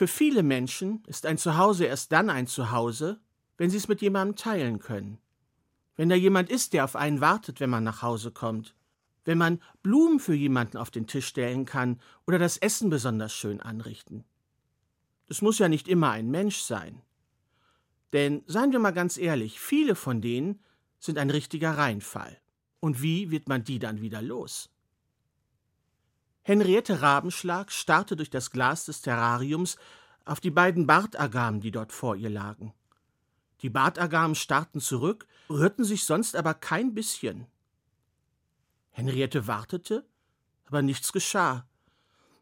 Für viele Menschen ist ein Zuhause erst dann ein Zuhause, wenn sie es mit jemandem teilen können. Wenn da jemand ist, der auf einen wartet, wenn man nach Hause kommt. Wenn man Blumen für jemanden auf den Tisch stellen kann oder das Essen besonders schön anrichten. Es muss ja nicht immer ein Mensch sein. Denn seien wir mal ganz ehrlich, viele von denen sind ein richtiger Reinfall. Und wie wird man die dann wieder los? Henriette Rabenschlag starrte durch das Glas des Terrariums auf die beiden Bartagamen, die dort vor ihr lagen. Die Bartagamen starrten zurück, rührten sich sonst aber kein bisschen. Henriette wartete, aber nichts geschah.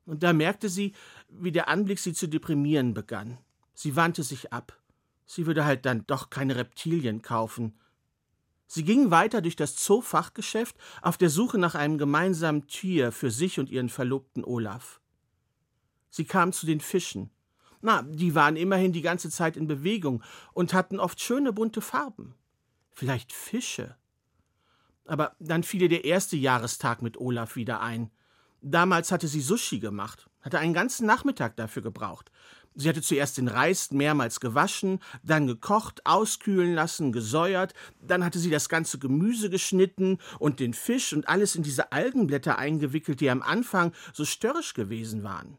Und da merkte sie, wie der Anblick sie zu deprimieren begann. Sie wandte sich ab. Sie würde halt dann doch keine Reptilien kaufen. Sie ging weiter durch das Zoofachgeschäft auf der Suche nach einem gemeinsamen Tier für sich und ihren Verlobten Olaf. Sie kam zu den Fischen. Na, die waren immerhin die ganze Zeit in Bewegung und hatten oft schöne bunte Farben. Vielleicht Fische. Aber dann fiel ihr der erste Jahrestag mit Olaf wieder ein. Damals hatte sie Sushi gemacht, hatte einen ganzen Nachmittag dafür gebraucht. Sie hatte zuerst den Reis mehrmals gewaschen, dann gekocht, auskühlen lassen, gesäuert, dann hatte sie das ganze Gemüse geschnitten und den Fisch und alles in diese Algenblätter eingewickelt, die am Anfang so störrisch gewesen waren.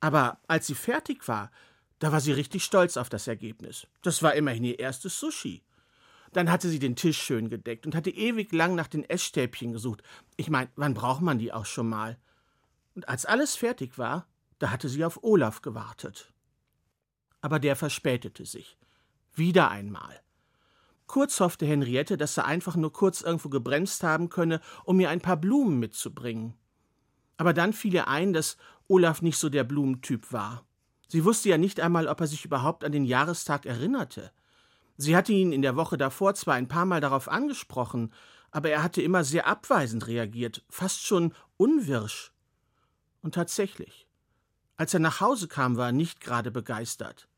Aber als sie fertig war, da war sie richtig stolz auf das Ergebnis. Das war immerhin ihr erstes Sushi. Dann hatte sie den Tisch schön gedeckt und hatte ewig lang nach den Essstäbchen gesucht. Ich meine, wann braucht man die auch schon mal? Und als alles fertig war, da hatte sie auf Olaf gewartet aber der verspätete sich. Wieder einmal. Kurz hoffte Henriette, dass er einfach nur kurz irgendwo gebremst haben könne, um mir ein paar Blumen mitzubringen. Aber dann fiel ihr ein, dass Olaf nicht so der Blumentyp war. Sie wusste ja nicht einmal, ob er sich überhaupt an den Jahrestag erinnerte. Sie hatte ihn in der Woche davor zwar ein paar Mal darauf angesprochen, aber er hatte immer sehr abweisend reagiert, fast schon unwirsch. Und tatsächlich, als er nach Hause kam, war er nicht gerade begeistert.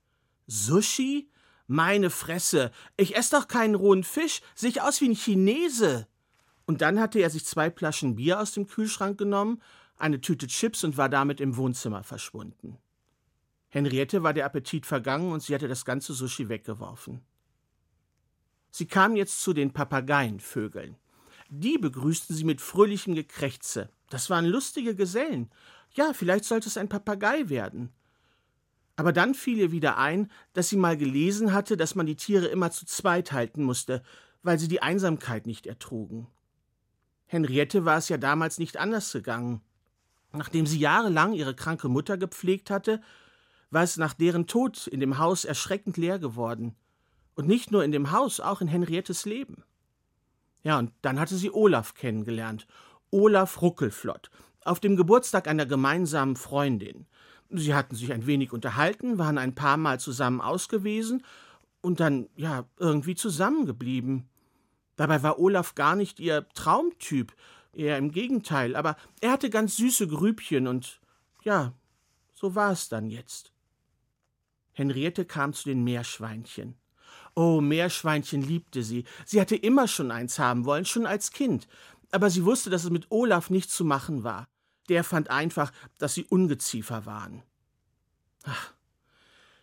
Sushi? Meine Fresse, ich esse doch keinen rohen Fisch, sehe aus wie ein Chinese. Und dann hatte er sich zwei Flaschen Bier aus dem Kühlschrank genommen, eine Tüte Chips und war damit im Wohnzimmer verschwunden. Henriette war der Appetit vergangen und sie hatte das ganze Sushi weggeworfen. Sie kam jetzt zu den Papageienvögeln. Die begrüßten sie mit fröhlichem Gekrächze. Das waren lustige Gesellen. Ja, vielleicht sollte es ein Papagei werden. Aber dann fiel ihr wieder ein, dass sie mal gelesen hatte, dass man die Tiere immer zu zweit halten musste, weil sie die Einsamkeit nicht ertrugen. Henriette war es ja damals nicht anders gegangen. Nachdem sie jahrelang ihre kranke Mutter gepflegt hatte, war es nach deren Tod in dem Haus erschreckend leer geworden. Und nicht nur in dem Haus, auch in Henriettes Leben. Ja, und dann hatte sie Olaf kennengelernt. Olaf Ruckelflott, auf dem Geburtstag einer gemeinsamen Freundin. Sie hatten sich ein wenig unterhalten, waren ein paar Mal zusammen ausgewiesen und dann, ja, irgendwie zusammengeblieben. Dabei war Olaf gar nicht ihr Traumtyp, eher im Gegenteil, aber er hatte ganz süße Grübchen und ja, so war es dann jetzt. Henriette kam zu den Meerschweinchen. Oh, Meerschweinchen liebte sie. Sie hatte immer schon eins haben wollen, schon als Kind. Aber sie wusste, dass es mit Olaf nicht zu machen war der fand einfach, dass sie Ungeziefer waren. Ach,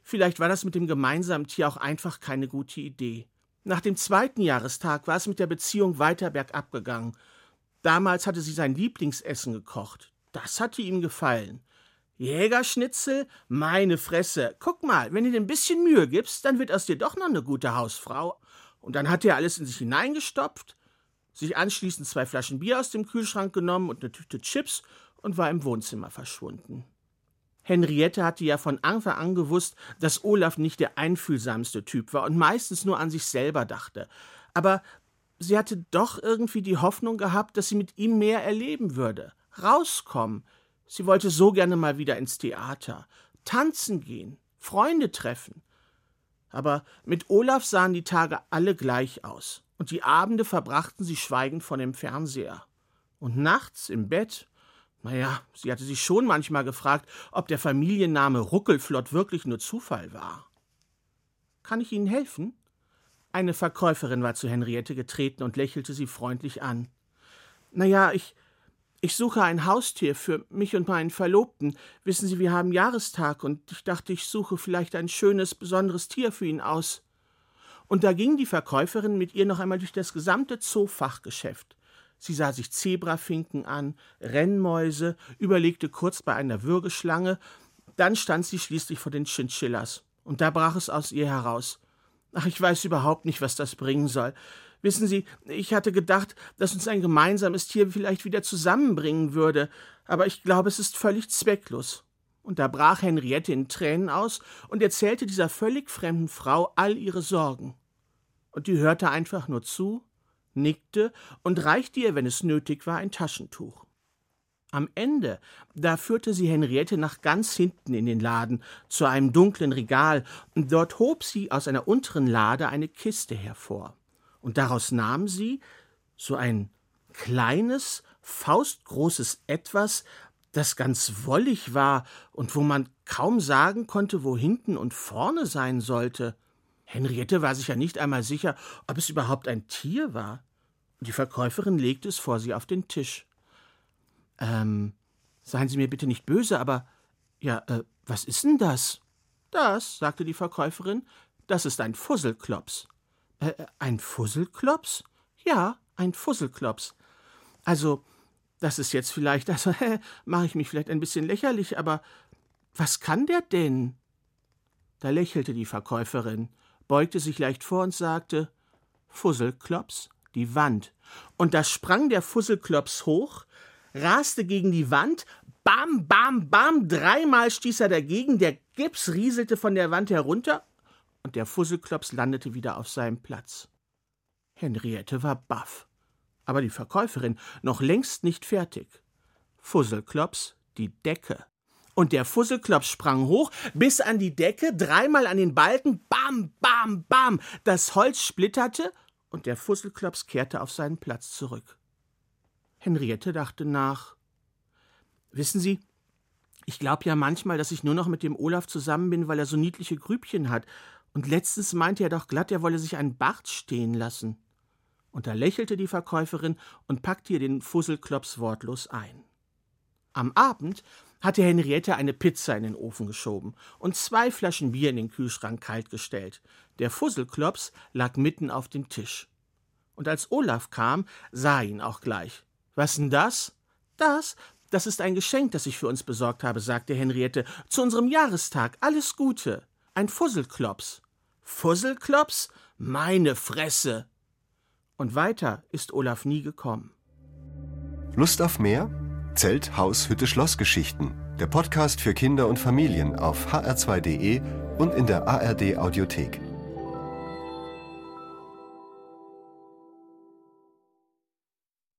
vielleicht war das mit dem gemeinsamen Tier auch einfach keine gute Idee. Nach dem zweiten Jahrestag war es mit der Beziehung weiter bergab gegangen. Damals hatte sie sein Lieblingsessen gekocht. Das hatte ihm gefallen. Jägerschnitzel? Meine Fresse. Guck mal, wenn du dir ein bisschen Mühe gibst, dann wird aus dir doch noch eine gute Hausfrau. Und dann hat er alles in sich hineingestopft, sich anschließend zwei Flaschen Bier aus dem Kühlschrank genommen und eine Tüte Chips und war im Wohnzimmer verschwunden. Henriette hatte ja von Anfang an gewusst, dass Olaf nicht der einfühlsamste Typ war und meistens nur an sich selber dachte. Aber sie hatte doch irgendwie die Hoffnung gehabt, dass sie mit ihm mehr erleben würde. Rauskommen. Sie wollte so gerne mal wieder ins Theater, tanzen gehen, Freunde treffen. Aber mit Olaf sahen die Tage alle gleich aus, und die Abende verbrachten sie schweigend vor dem Fernseher. Und nachts im Bett naja, sie hatte sich schon manchmal gefragt, ob der Familienname Ruckelflott wirklich nur Zufall war. Kann ich Ihnen helfen? Eine Verkäuferin war zu Henriette getreten und lächelte sie freundlich an. Na ja, ich. Ich suche ein Haustier für mich und meinen Verlobten. Wissen Sie, wir haben Jahrestag und ich dachte, ich suche vielleicht ein schönes, besonderes Tier für ihn aus. Und da ging die Verkäuferin mit ihr noch einmal durch das gesamte Zoofachgeschäft. Sie sah sich Zebrafinken an, Rennmäuse, überlegte kurz bei einer Würgeschlange, dann stand sie schließlich vor den Chinchillas. Und da brach es aus ihr heraus. Ach, ich weiß überhaupt nicht, was das bringen soll. Wissen Sie, ich hatte gedacht, dass uns ein gemeinsames Tier vielleicht wieder zusammenbringen würde, aber ich glaube, es ist völlig zwecklos. Und da brach Henriette in Tränen aus und erzählte dieser völlig fremden Frau all ihre Sorgen. Und die hörte einfach nur zu, nickte und reichte ihr, wenn es nötig war, ein Taschentuch. Am Ende, da führte sie Henriette nach ganz hinten in den Laden, zu einem dunklen Regal, und dort hob sie aus einer unteren Lade eine Kiste hervor und daraus nahm sie so ein kleines, faustgroßes Etwas, das ganz wollig war und wo man kaum sagen konnte, wo hinten und vorne sein sollte. Henriette war sich ja nicht einmal sicher, ob es überhaupt ein Tier war. Die Verkäuferin legte es vor sie auf den Tisch. Ähm, seien Sie mir bitte nicht böse, aber ja, äh, was ist denn das? Das, sagte die Verkäuferin, das ist ein Fusselklops. Äh, ein Fusselklops? Ja, ein Fusselklops. Also, das ist jetzt vielleicht, also mache ich mich vielleicht ein bisschen lächerlich, aber was kann der denn? Da lächelte die Verkäuferin, beugte sich leicht vor und sagte Fusselklops, die Wand. Und da sprang der Fusselklops hoch, raste gegen die Wand, bam, bam, bam, dreimal stieß er dagegen, der Gips rieselte von der Wand herunter und der Fusselklops landete wieder auf seinem Platz. Henriette war baff, aber die Verkäuferin noch längst nicht fertig. Fusselklops die Decke. Und der Fusselklops sprang hoch bis an die Decke, dreimal an den Balken, bam, bam, bam. Das Holz splitterte und der Fusselklops kehrte auf seinen Platz zurück. Henriette dachte nach. Wissen Sie, ich glaube ja manchmal, dass ich nur noch mit dem Olaf zusammen bin, weil er so niedliche Grübchen hat und letztens meinte er doch glatt, er wolle sich einen Bart stehen lassen. Und da lächelte die Verkäuferin und packte ihr den Fusselklops wortlos ein. Am Abend hatte Henriette eine Pizza in den Ofen geschoben und zwei Flaschen Bier in den Kühlschrank kalt gestellt. Der Fusselklops lag mitten auf dem Tisch. Und als Olaf kam, sah ihn auch gleich. Was denn das? Das? Das ist ein Geschenk, das ich für uns besorgt habe, sagte Henriette. Zu unserem Jahrestag. Alles Gute. Ein Fusselklops. Fusselklops? Meine Fresse! Und weiter ist Olaf nie gekommen. Lust auf mehr? Zelt, Haus, Hütte, Schlossgeschichten. Der Podcast für Kinder und Familien auf hr2.de und in der ARD Audiothek.